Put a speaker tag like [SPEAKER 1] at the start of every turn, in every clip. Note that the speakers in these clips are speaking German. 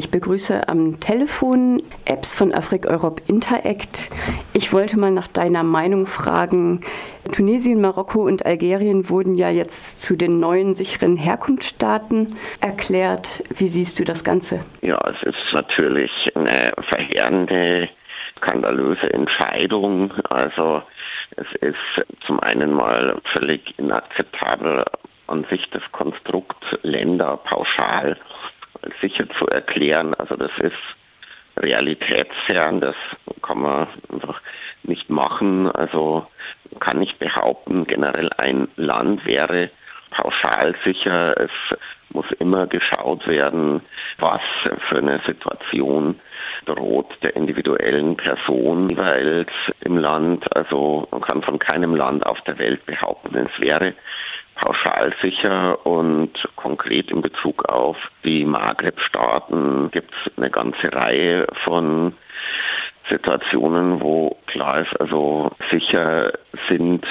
[SPEAKER 1] Ich begrüße am Telefon Apps von Afrik Europe Interact. Ich wollte mal nach deiner Meinung fragen. Tunesien, Marokko und Algerien wurden ja jetzt zu den neuen sicheren Herkunftsstaaten erklärt. Wie siehst du das Ganze?
[SPEAKER 2] Ja, es ist natürlich eine verheerende, skandalöse Entscheidung. Also es ist zum einen mal völlig inakzeptabel an sich das Konstrukt Länder pauschal sicher zu erklären. Also das ist realitätsfern, das kann man einfach nicht machen. Also kann nicht behaupten, generell ein Land wäre pauschal sicher. Es muss immer geschaut werden, was für eine Situation droht der individuellen Person jeweils im Land. Also man kann von keinem Land auf der Welt behaupten, es wäre pauschal sicher und konkret in Bezug auf die Maghreb-Staaten gibt es eine ganze Reihe von Situationen, wo klar ist, also sicher sind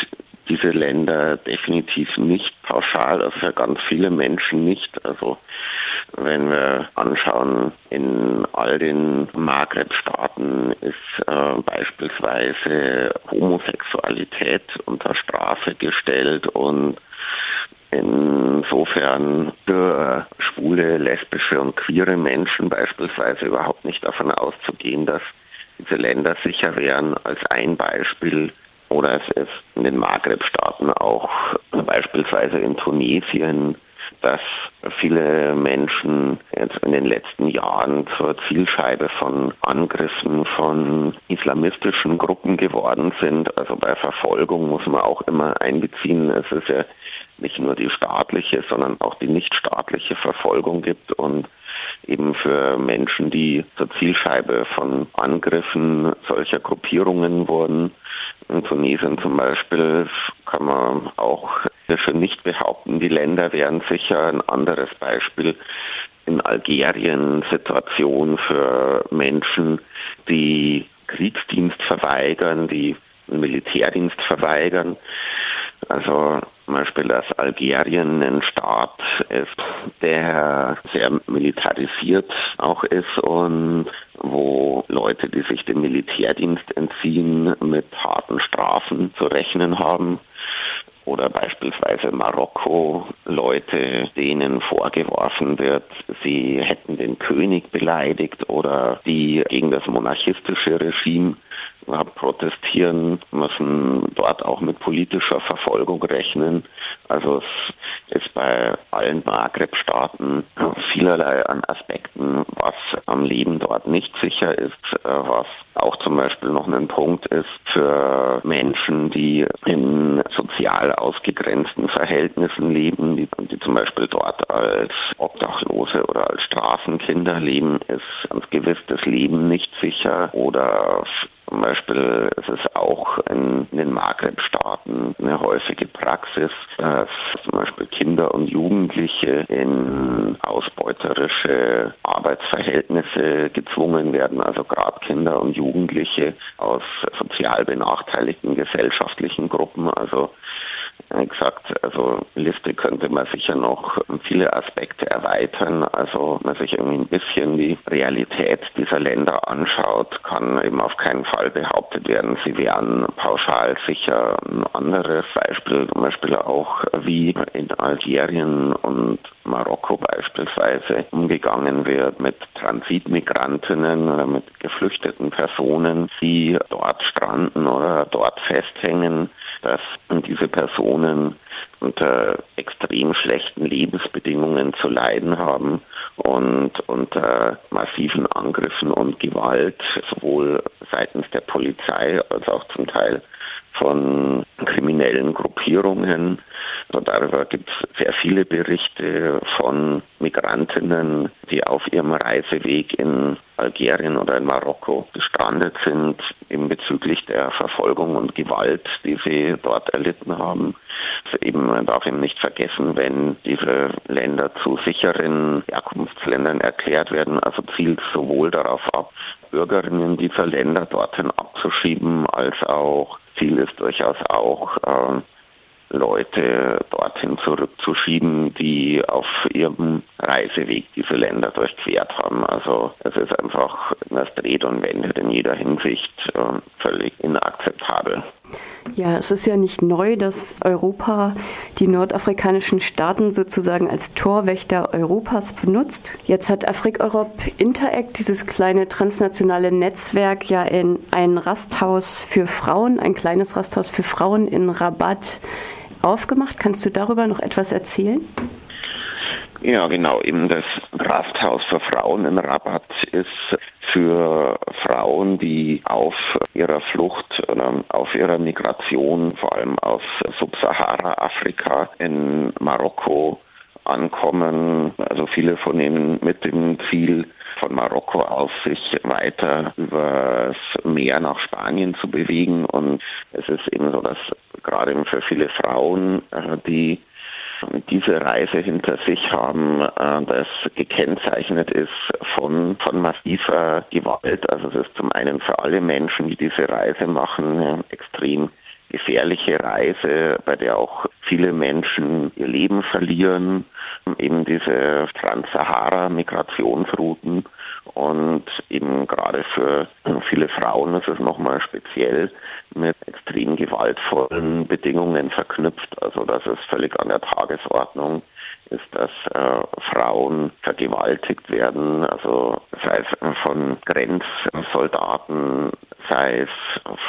[SPEAKER 2] diese Länder definitiv nicht pauschal, also für ganz viele Menschen nicht. Also wenn wir anschauen, in all den Maghreb-Staaten ist äh, beispielsweise Homosexualität unter Strafe gestellt und insofern für schwule, lesbische und queere Menschen beispielsweise überhaupt nicht davon auszugehen, dass diese Länder sicher wären als ein Beispiel. Oder es ist in den Maghreb-Staaten auch beispielsweise in Tunesien dass viele Menschen jetzt in den letzten Jahren zur Zielscheibe von Angriffen von islamistischen Gruppen geworden sind. Also bei Verfolgung muss man auch immer einbeziehen, es ist ja nicht nur die staatliche, sondern auch die nichtstaatliche Verfolgung gibt und eben für Menschen, die zur Zielscheibe von Angriffen solcher Gruppierungen wurden. In Tunesien zum Beispiel kann man auch für nicht behaupten, die Länder wären sicher ein anderes Beispiel. In Algerien Situation für Menschen, die Kriegsdienst verweigern, die Militärdienst verweigern. Also zum Beispiel, dass Algerien ein Staat ist, der sehr militarisiert auch ist und wo Leute, die sich dem Militärdienst entziehen, mit harten Strafen zu rechnen haben. Oder beispielsweise Marokko Leute, denen vorgeworfen wird, sie hätten den König beleidigt oder die gegen das monarchistische Regime protestieren, müssen dort auch mit politischer Verfolgung rechnen. Also es ist bei allen Maghreb-Staaten vielerlei an Aspekten, was am Leben dort nicht sicher ist, äh, was auch zum Beispiel noch ein Punkt ist für Menschen, die in sozial ausgegrenzten Verhältnissen leben, die, die zum Beispiel dort als Obdachlose oder als Straßenkinder leben, ist ganz gewiss das Leben nicht sicher oder zum Beispiel ist es auch in, den Maghreb-Staaten eine häufige Praxis, dass zum Beispiel Kinder und Jugendliche in ausbeuterische Arbeitsverhältnisse gezwungen werden, also gerade Kinder und Jugendliche aus sozial benachteiligten gesellschaftlichen Gruppen, also gesagt, also Liste könnte man sicher noch viele Aspekte erweitern. Also wenn man sich irgendwie ein bisschen die Realität dieser Länder anschaut, kann eben auf keinen Fall behauptet werden, sie wären pauschal sicher. Ein anderes Beispiel, zum Beispiel auch wie in Algerien und Marokko beispielsweise umgegangen wird mit Transitmigrantinnen oder mit geflüchteten Personen, die dort stranden oder dort festhängen dass diese Personen unter extrem schlechten Lebensbedingungen zu leiden haben und unter massiven Angriffen und Gewalt sowohl seitens der Polizei als auch zum Teil von kriminellen Gruppierungen. Und darüber gibt es sehr viele Berichte von Migrantinnen, die auf ihrem Reiseweg in Algerien oder in Marokko gestrandet sind, eben bezüglich der Verfolgung und Gewalt, die sie dort erlitten haben. Also eben, man darf eben nicht vergessen, wenn diese Länder zu sicheren Herkunftsländern erklärt werden, also zielt sowohl darauf ab, Bürgerinnen dieser Länder dorthin abzuschieben, als auch Ziel ist durchaus auch, äh, Leute dorthin zurückzuschieben, die auf ihrem Reiseweg diese Länder durchquert haben. Also es ist einfach, das dreht und wendet in jeder Hinsicht äh, völlig inakzeptabel.
[SPEAKER 1] Ja, es ist ja nicht neu, dass Europa die nordafrikanischen Staaten sozusagen als Torwächter Europas benutzt. Jetzt hat Afrik Europe Interact, dieses kleine transnationale Netzwerk, ja in ein Rasthaus für Frauen, ein kleines Rasthaus für Frauen in Rabat aufgemacht. Kannst du darüber noch etwas erzählen?
[SPEAKER 2] Ja, genau. Eben das Rasthaus für Frauen in Rabat ist für Frauen, die auf ihrer Flucht auf ihrer Migration, vor allem aus Subsahara-Afrika in Marokko ankommen. Also viele von ihnen mit dem Ziel, von Marokko aus sich weiter übers Meer nach Spanien zu bewegen. Und es ist eben so, dass gerade für viele Frauen, äh, die diese Reise hinter sich haben, äh, das gekennzeichnet ist von, von massiver Gewalt. Also es ist zum einen für alle Menschen, die diese Reise machen, extrem gefährliche Reise, bei der auch viele Menschen ihr Leben verlieren, eben diese Trans-Sahara-Migrationsrouten. Und eben gerade für viele Frauen ist es nochmal speziell mit extrem gewaltvollen Bedingungen verknüpft. Also das ist völlig an der Tagesordnung ist, dass äh, Frauen vergewaltigt werden, also sei es von Grenzsoldaten, sei es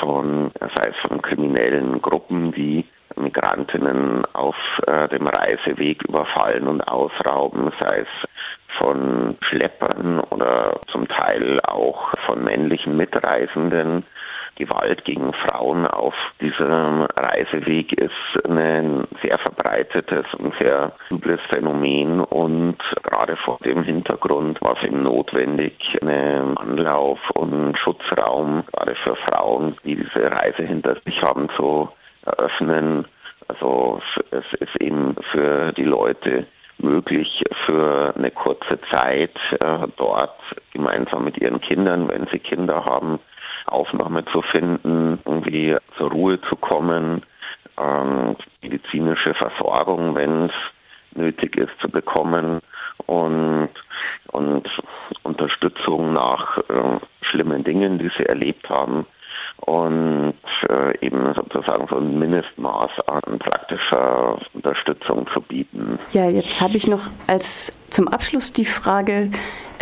[SPEAKER 2] von, sei es von kriminellen Gruppen, die Migrantinnen auf äh, dem Reiseweg überfallen und ausrauben, sei es von Schleppern oder zum Teil auch von männlichen Mitreisenden. Gewalt gegen Frauen auf diesem Reiseweg ist ein sehr verbreitetes und sehr übles Phänomen und gerade vor dem Hintergrund war es eben notwendig, einen Anlauf und Schutzraum gerade für Frauen, die diese Reise hinter sich haben, zu eröffnen. Also es ist eben für die Leute möglich, für eine kurze Zeit äh, dort gemeinsam mit ihren Kindern, wenn sie Kinder haben, Aufnahme zu finden, irgendwie zur Ruhe zu kommen, ähm, medizinische Versorgung, wenn es nötig ist, zu bekommen und, und Unterstützung nach äh, schlimmen Dingen, die sie erlebt haben und äh, eben sozusagen so ein Mindestmaß an praktischer Unterstützung zu bieten.
[SPEAKER 1] Ja, jetzt habe ich noch als zum Abschluss die Frage,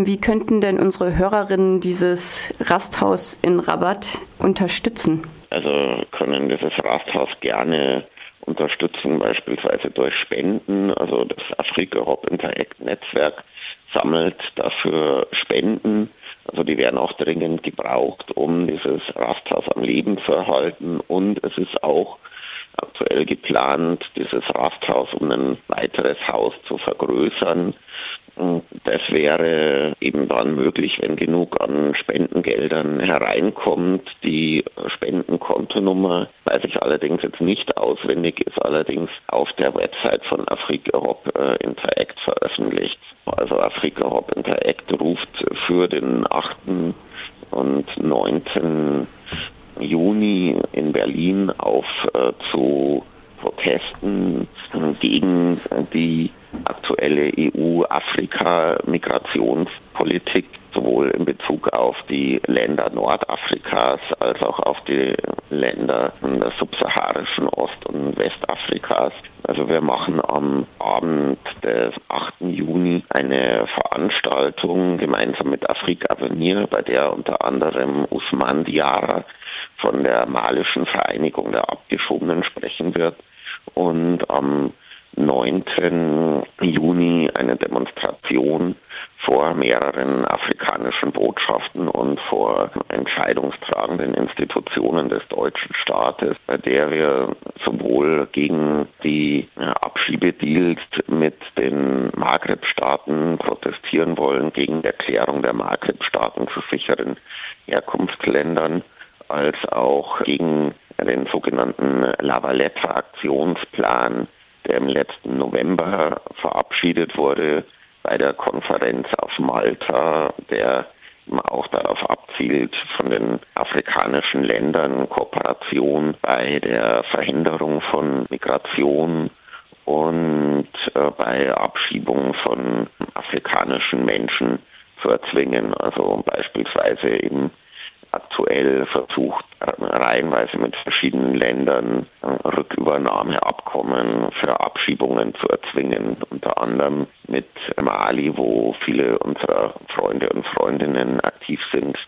[SPEAKER 1] wie könnten denn unsere Hörerinnen dieses Rasthaus in Rabat unterstützen?
[SPEAKER 2] Also können dieses Rasthaus gerne unterstützen, beispielsweise durch Spenden. Also das Afrika Hop Interact Netzwerk sammelt dafür Spenden also die werden auch dringend gebraucht, um dieses Rasthaus am Leben zu erhalten. Und es ist auch aktuell geplant, dieses Rasthaus um ein weiteres Haus zu vergrößern. Das wäre eben dann möglich, wenn genug an Spendengeldern hereinkommt. Die Spendenkontonummer weiß ich allerdings jetzt nicht auswendig, ist allerdings auf der Website von Afrika Hop äh, Interact veröffentlicht. Also Afrika Hop Interact ruft für den 8. und 9. Juni in Berlin auf äh, zu Protesten gegen die aktuelle EU-Afrika-Migrationspolitik, sowohl in Bezug auf die Länder Nordafrikas als auch auf die Länder des subsaharischen Ost- und Westafrikas. Also wir machen am Abend des 8. Juni eine Veranstaltung gemeinsam mit Afrika Avenir, bei der unter anderem Usman Diara von der malischen Vereinigung der Abgeschobenen sprechen wird. Und am 9. Juni eine Demonstration vor mehreren afrikanischen Botschaften und vor entscheidungstragenden Institutionen des deutschen Staates, bei der wir sowohl gegen die Abschiebedeals mit den Maghreb-Staaten protestieren wollen, gegen die Erklärung der Maghreb-Staaten zu sicheren Herkunftsländern, als auch gegen den sogenannten Lavaletta-Aktionsplan, der im letzten November verabschiedet wurde bei der Konferenz auf Malta, der auch darauf abzielt, von den afrikanischen Ländern Kooperation bei der Verhinderung von Migration und äh, bei Abschiebung von afrikanischen Menschen zu erzwingen. Also beispielsweise eben aktuell versucht, reihenweise mit verschiedenen Ländern Rückübernahmeabkommen für Abschiebungen zu erzwingen, unter anderem mit Mali, wo viele unserer Freunde und Freundinnen aktiv sind.